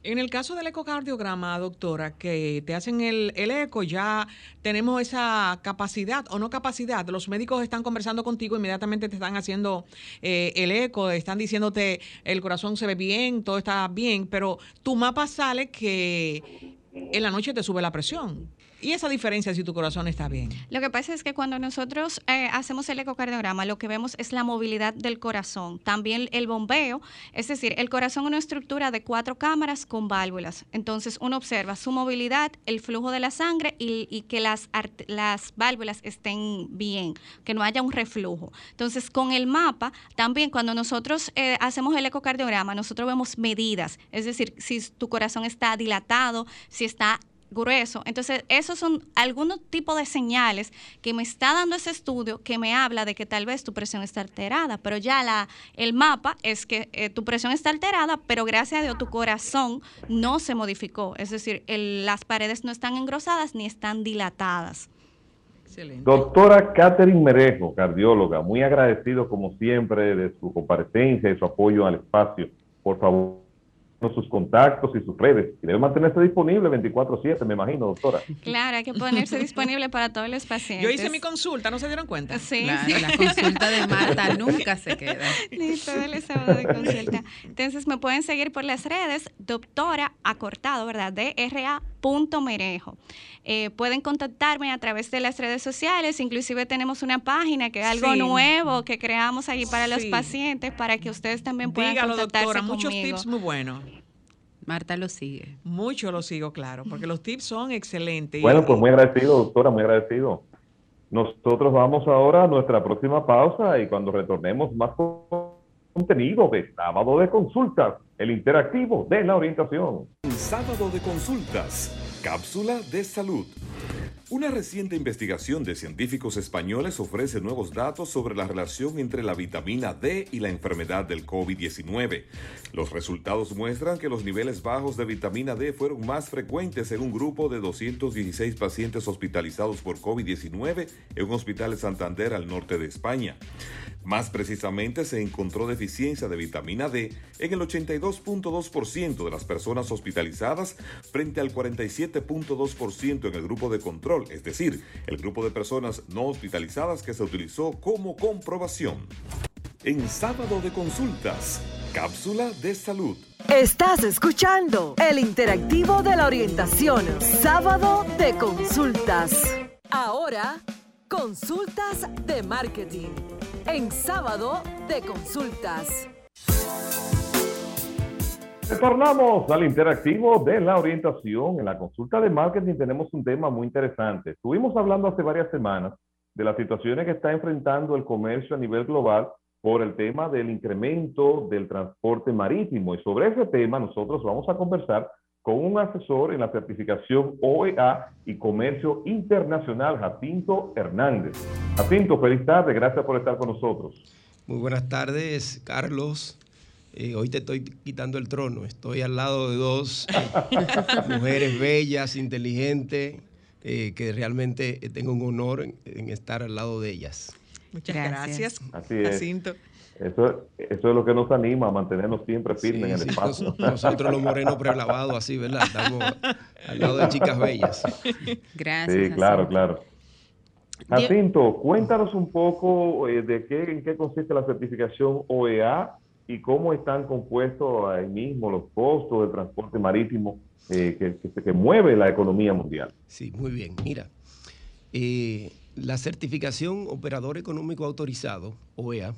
En el caso del ecocardiograma, doctora, que te hacen el, eco, ya tenemos esa capacidad o no capacidad. Los médicos están conversando contigo, inmediatamente te están haciendo eh, el eco, están diciéndote el corazón se ve bien, todo está bien, pero tu mapa sale que en la noche te sube la presión. ¿Y esa diferencia si tu corazón está bien? Lo que pasa es que cuando nosotros eh, hacemos el ecocardiograma, lo que vemos es la movilidad del corazón, también el bombeo, es decir, el corazón es una estructura de cuatro cámaras con válvulas. Entonces uno observa su movilidad, el flujo de la sangre y, que las, las válvulas estén bien, que no haya un reflujo. Entonces con el mapa, también cuando nosotros eh, hacemos el ecocardiograma, nosotros vemos medidas, es decir, si tu corazón está dilatado, si está grueso. Entonces, esos son algunos tipos de señales que me está dando ese estudio que me habla de que tal vez tu presión está alterada, pero ya la, el mapa es que eh, tu presión está alterada, pero gracias a Dios tu corazón no se modificó. Es decir, las paredes no están engrosadas ni están dilatadas. Excelente. Doctora Catherine Merejo, cardióloga, muy agradecido como siempre de su comparecencia y su apoyo al espacio. Por favor, sus contactos y sus redes. Y debe mantenerse disponible 24/7, me imagino, doctora. Claro, hay que ponerse disponible para todos los pacientes. Yo hice mi consulta, ¿no se dieron cuenta? Sí. Claro, la consulta de Marta nunca se queda. Listo, el sábado de consulta. Entonces me pueden seguir por las redes, doctora acortado, ¿verdad? DRA punto merejo. Eh, pueden contactarme a través de las redes sociales, inclusive tenemos una página que es algo nuevo que creamos allí para los pacientes para que ustedes también puedan Dígalo, contactarse doctora, muchos tips muy buenos. Marta lo sigue. Mucho lo sigo, claro, porque los tips son excelentes. Bueno, pues muy agradecido, doctora, muy agradecido. Nosotros vamos ahora a nuestra próxima pausa y cuando retornemos más contenido de sábado de consultas, el interactivo de la orientación. Sábado de consultas, cápsula de salud. Una reciente investigación de científicos españoles ofrece nuevos datos sobre la relación entre la vitamina D y la enfermedad del COVID-19. Los resultados muestran que los niveles bajos de vitamina D fueron más frecuentes en un grupo de 216 pacientes hospitalizados por COVID-19 en un hospital de Santander al norte de España. Más precisamente, se encontró deficiencia de vitamina D en el 82.2% de las personas hospitalizadas frente al 47.2% en el grupo de control, es decir, el grupo de personas no hospitalizadas que se utilizó como comprobación. En sábado de consultas, cápsula de salud. Estás escuchando el interactivo de la orientación, sábado de consultas. Ahora, consultas de marketing. en sábado de consultas. Retornamos al interactivo de la orientación. En la consulta de marketing tenemos un tema muy interesante. Estuvimos hablando hace varias semanas de las situaciones que está enfrentando el comercio a nivel global por el tema del incremento del transporte marítimo. Y sobre ese tema nosotros vamos a conversar con un asesor en la certificación OEA y Comercio Internacional, Jacinto Hernández. Jacinto, feliz tarde, gracias por estar con nosotros. Muy buenas tardes, Carlos. Eh, hoy te estoy quitando el trono. Estoy al lado de dos mujeres bellas, inteligentes, eh, que realmente tengo un honor en, estar al lado de ellas. Muchas gracias, Jacinto. Eso, eso es lo que nos anima a mantenernos siempre firmes en el espacio. Nosotros los morenos prelavados así, ¿verdad? Estamos al lado de chicas bellas. Gracias. Sí, claro, claro. Jacinto, cuéntanos un poco eh, de qué, en qué consiste la certificación OEA y cómo están compuestos ahí mismo los costos del transporte marítimo eh, que, mueve la economía mundial. Sí, muy bien. Mira, eh, la certificación Operador Económico Autorizado, OEA,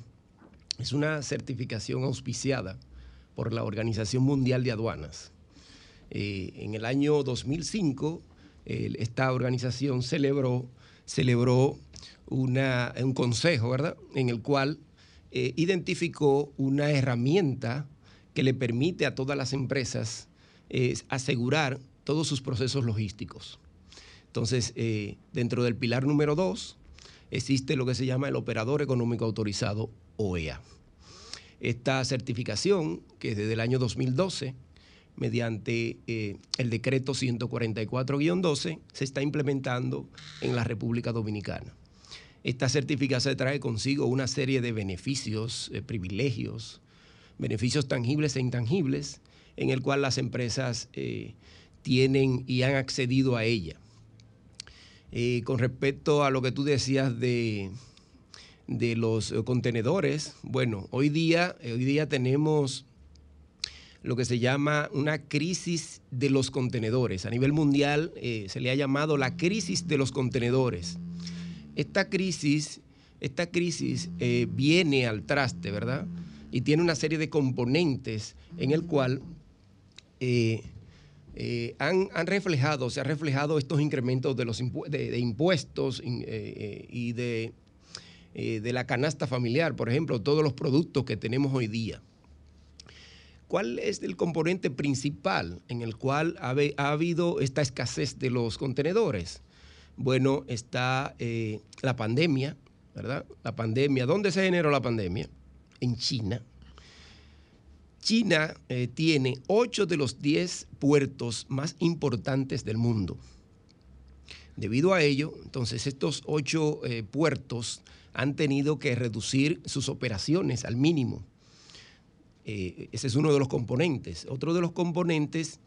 es una certificación auspiciada por la Organización Mundial de Aduanas. Eh, en el año 2005, esta organización celebró, celebró una, un consejo, ¿verdad?, en el cual eh, identificó una herramienta que le permite a todas las empresas eh, asegurar todos sus procesos logísticos. Entonces, eh, dentro del pilar número dos, existe lo que se llama el Operador Económico Autorizado, OEA. Esta certificación, que desde el año 2012, mediante el decreto 144-12, se está implementando en la República Dominicana. Esta certificación trae consigo una serie de beneficios, eh, privilegios, beneficios tangibles e intangibles, en el cual las empresas eh, tienen y han accedido a ella. Eh, con respecto a lo que tú decías de, de los contenedores, bueno, hoy día, hoy día tenemos lo que se llama una crisis de los contenedores. A nivel mundial se le ha llamado la crisis de los contenedores esta crisis, esta crisis eh, viene al traste, ¿verdad? Y tiene una serie de componentes en el cual eh, eh, han, reflejado, se han reflejado estos incrementos de los de, impuestos y de, de la canasta familiar, por ejemplo, todos los productos que tenemos hoy día. ¿Cuál es el componente principal en el cual ha habido esta escasez de los contenedores? Bueno, está eh, la pandemia, ¿verdad? La pandemia. ¿Dónde se generó la pandemia? En China. China eh, tiene ocho de los diez puertos más importantes del mundo. Debido a ello, entonces estos ocho eh, puertos han tenido que reducir sus operaciones al mínimo. ese es uno de los componentes. Otro de los componentes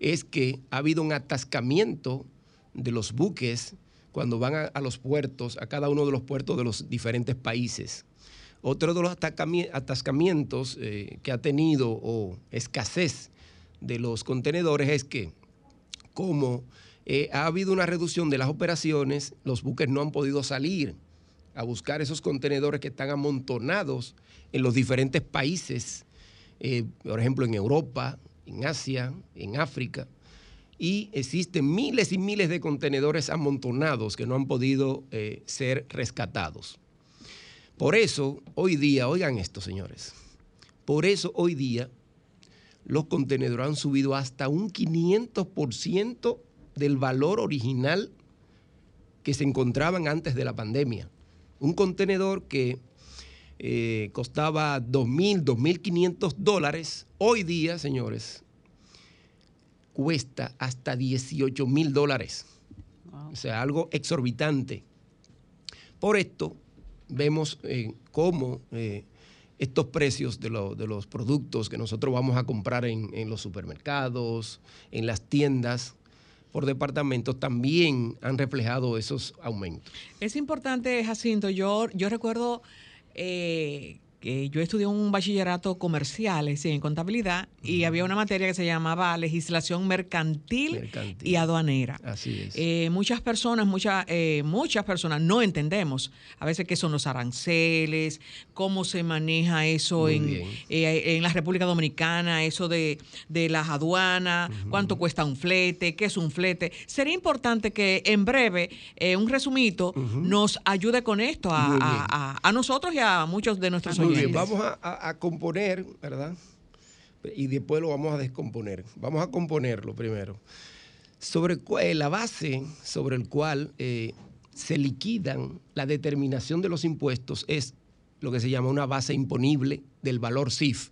es que ha habido un atascamiento de los buques cuando van a, los puertos, a cada uno de los puertos de los diferentes países. Otro de los atascamientos eh, que ha tenido o escasez de los contenedores es que como eh, ha habido una reducción de las operaciones, los buques no han podido salir a buscar esos contenedores que están amontonados en los diferentes países, eh, por ejemplo en Europa, en Asia, en África y existen miles y miles de contenedores amontonados que no han podido eh, ser rescatados. Por eso, hoy día, oigan esto, señores, por eso hoy día los contenedores han subido hasta un 500% del valor original que se encontraban antes de la pandemia. Un contenedor que eh, costaba 2.000, 2.500 dólares, hoy día, señores, cuesta hasta 18 mil dólares. O sea, algo exorbitante. Por esto, vemos eh, cómo eh, estos precios de, los productos que nosotros vamos a comprar en, los supermercados, en las tiendas, por departamentos también han reflejado esos aumentos. Es importante, Jacinto, yo, yo recuerdo eh, que yo estudié un bachillerato comercial, decir, en contabilidad, y había una materia que se llamaba legislación mercantil, Mercantil. y aduanera. Así es. Eh, muchas personas, muchas, eh, muchas personas no entendemos a veces qué son los aranceles, cómo se maneja eso en, eh, en la República Dominicana, eso de, de las aduanas, cuánto cuesta un flete, qué es un flete. Sería importante que en breve un resumito nos ayude con esto a, a- a- a nosotros y a muchos de nuestros Muy oyentes. bien, vamos a, a- a componer, ¿verdad? Y después lo vamos a descomponer. Vamos a componerlo primero. Sobre eh, la base sobre el cual eh, se liquidan la determinación de los impuestos es lo que se llama una base imponible del valor CIF.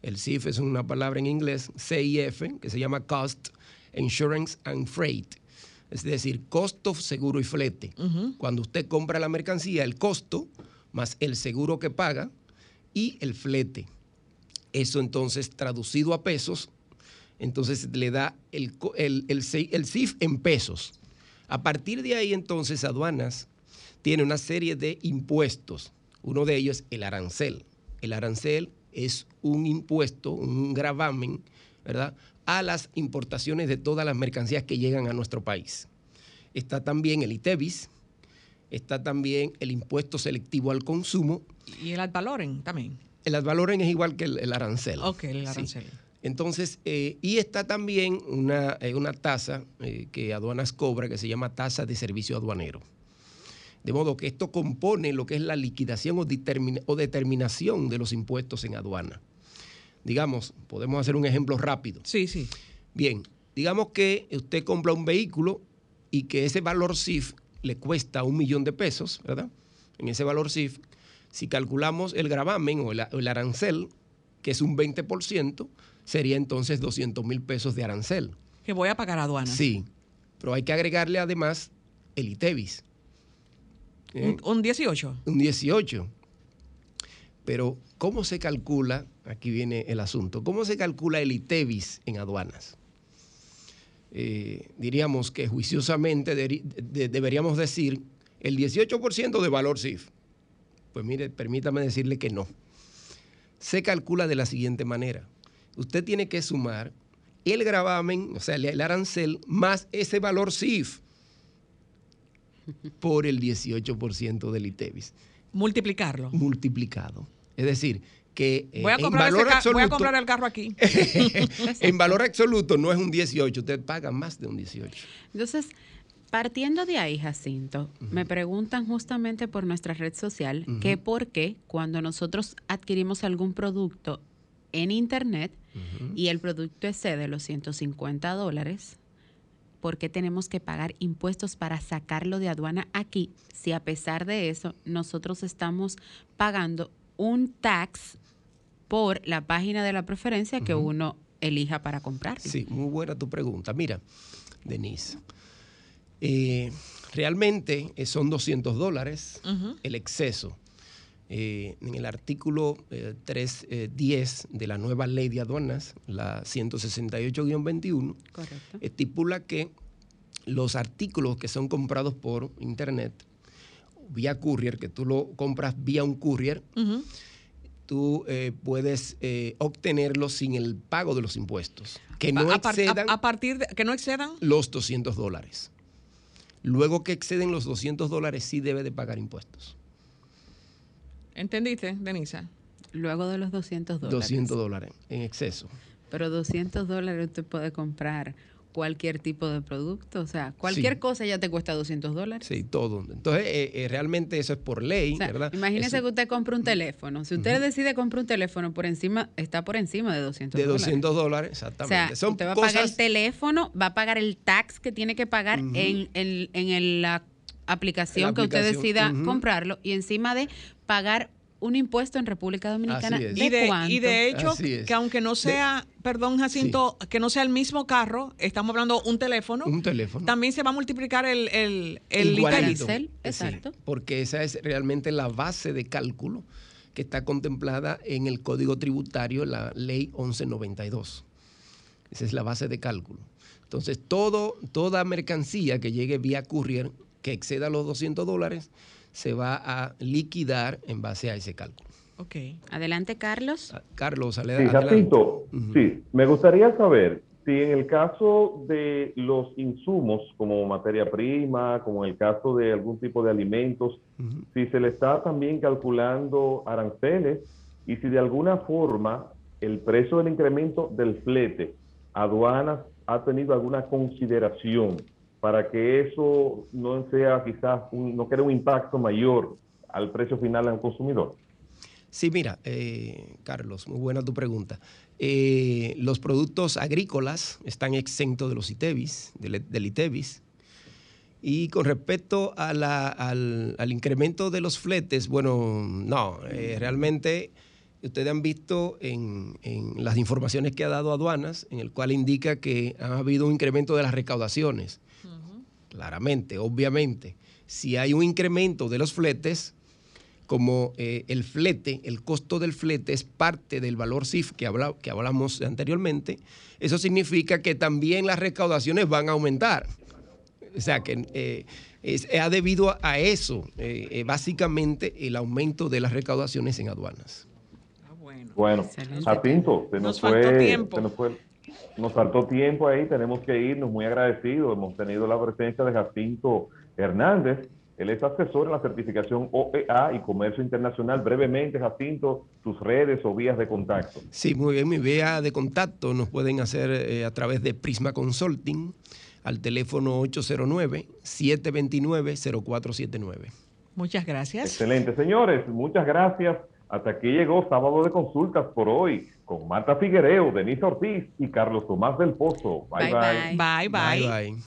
El CIF es una palabra en inglés, CIF, que se llama Cost, Insurance and Freight. Es decir, costo, seguro y flete. Cuando usted compra la mercancía, el costo más el seguro que paga y el flete. Eso entonces traducido a pesos, entonces le da el, el, el CIF en pesos. A partir de ahí entonces aduanas tiene una serie de impuestos. Uno de ellos es el arancel. El arancel es un impuesto, un gravamen, ¿verdad? A las importaciones de todas las mercancías que llegan a nuestro país. Está también el ITEVIS, está también el impuesto selectivo al consumo. Y el ad valoren también. El ad valorem es igual que el, el arancel. Ok, el Sí. arancel. Entonces, eh, y está también una, eh, una tasa eh, que aduanas cobra que se llama tasa de servicio aduanero. De modo que esto compone lo que es la liquidación o, o determinación de los impuestos en aduana. Digamos, podemos hacer un ejemplo rápido. Sí, sí. Bien, digamos que usted compra un vehículo y que ese valor CIF le cuesta un millón de pesos, ¿verdad? En ese valor CIF, si calculamos el gravamen o el, arancel, que es un 20%, sería entonces 200 mil pesos de arancel. Que voy a pagar aduana. Sí, pero hay que agregarle además el ITEVIS, ¿eh? Un, un 18. un 18. Pero, ¿cómo se calcula? Aquí viene el asunto. ¿Cómo se calcula el ITEVIS en aduanas? Eh, diríamos que juiciosamente de- deberíamos decir el 18% de valor CIF. Pues mire, permítame decirle que no. Se calcula de la siguiente manera. Usted tiene que sumar el gravamen, o sea, el- el arancel, más ese valor CIF por el 18% del ITEVIS Multiplicarlo. multiplicado. Es decir, que eh, Voy a, en valor voy a comprar el carro aquí. en valor absoluto no es un 18, usted paga más de un 18. Entonces, partiendo de ahí, Jacinto, me preguntan justamente por nuestra red social que por qué cuando nosotros adquirimos algún producto en Internet y el producto excede los 150 dólares, ¿por qué tenemos que pagar impuestos para sacarlo de aduana aquí si a pesar de eso nosotros estamos pagando un tax por la página de la preferencia que uno elija para comprar? Sí, muy buena tu pregunta. Mira, Denise, eh, realmente eh, son 200 dólares el exceso. Eh, en el artículo eh, 310 de la nueva ley de aduanas, la 168-21, Correcto. estipula que los artículos que son comprados por internet, vía courier, que tú lo compras vía un courier, tú eh, puedes obtenerlos sin el pago de los impuestos, que no a, excedan a partir de que no excedan. los 200 dólares. Luego que exceden los 200 dólares, sí debe de pagar impuestos. ¿Entendiste, Denisa? Luego de los 200 dólares. 200 dólares en exceso. Pero 200 dólares usted puede comprar cualquier tipo de producto. O sea, cualquier Sí. cosa ya te cuesta 200 dólares. Sí, todo. Entonces, eh, eh, realmente eso es por ley, O sea, ¿verdad? imagínese Eso- que usted compra un teléfono. Si usted decide comprar un teléfono por encima, está por encima de 200 de dólares. 200 dólares, O sea, exactamente. Son usted va a pagar el teléfono, va a pagar el tax que tiene que pagar en, en- en el- la aplicación La que usted decida comprarlo y encima de pagar un impuesto en República Dominicana. Así es. ¿De Y de, cuánto? y de hecho, Así es. que aunque no sea, perdón Jacinto, que no sea el mismo carro, estamos hablando un teléfono, un teléfono. también se va a multiplicar el, el, el Sí, exacto. porque esa es realmente la base de cálculo que está contemplada en el Código Tributario, la Ley 1192. Esa es la base de cálculo. Entonces, todo, toda mercancía que llegue vía courier que exceda los 200 dólares se va a liquidar en base a ese cálculo. Ok. Adelante, Carlos. Ah, Carlos, sí, Jacinto, sí, me gustaría saber si en el caso de los insumos como materia prima, como en el caso de algún tipo de alimentos, si se le está también calculando aranceles y si de alguna forma el precio del incremento del flete, aduanas ha tenido alguna consideración para que eso no sea quizás, no cree un impacto mayor al precio final al consumidor. Sí, mira, eh, Carlos, muy buena tu pregunta. Eh, los productos agrícolas están exentos de los ITEVIS, del, ITEVIS. Y con respecto al, incremento de los fletes, bueno, no, eh, realmente ustedes han visto en, las informaciones que ha dado aduanas, en el cual indica que ha habido un incremento de las recaudaciones. Claramente, obviamente, si hay un incremento de los fletes, como eh, el flete, el costo del flete es parte del valor CIF que, que hablamos anteriormente, eso significa que también las recaudaciones van a aumentar. O sea, que eh, es, ha debido a eso, eh, básicamente, el aumento de las recaudaciones en aduanas. Ah, bueno, bueno Jacinto, se nos, fue, tiempo. Se nos, fue, nos faltó tiempo ahí, tenemos que irnos muy agradecidos. Hemos tenido la presencia de Jacinto Hernández, él es asesor en la certificación OEA y Comercio Internacional. Brevemente, Jacinto, sus redes o vías de contacto. Sí, muy bien. Mi vía de contacto nos pueden hacer eh, a través de Prisma Consulting al teléfono 809-729-0479. Muchas gracias. Excelente, señores. Muchas gracias. Hasta aquí llegó sábado de consultas por hoy con Marta Figuereo, Denise Ortiz y Carlos Tomás del Pozo. bye. Bye, bye. bye, bye. bye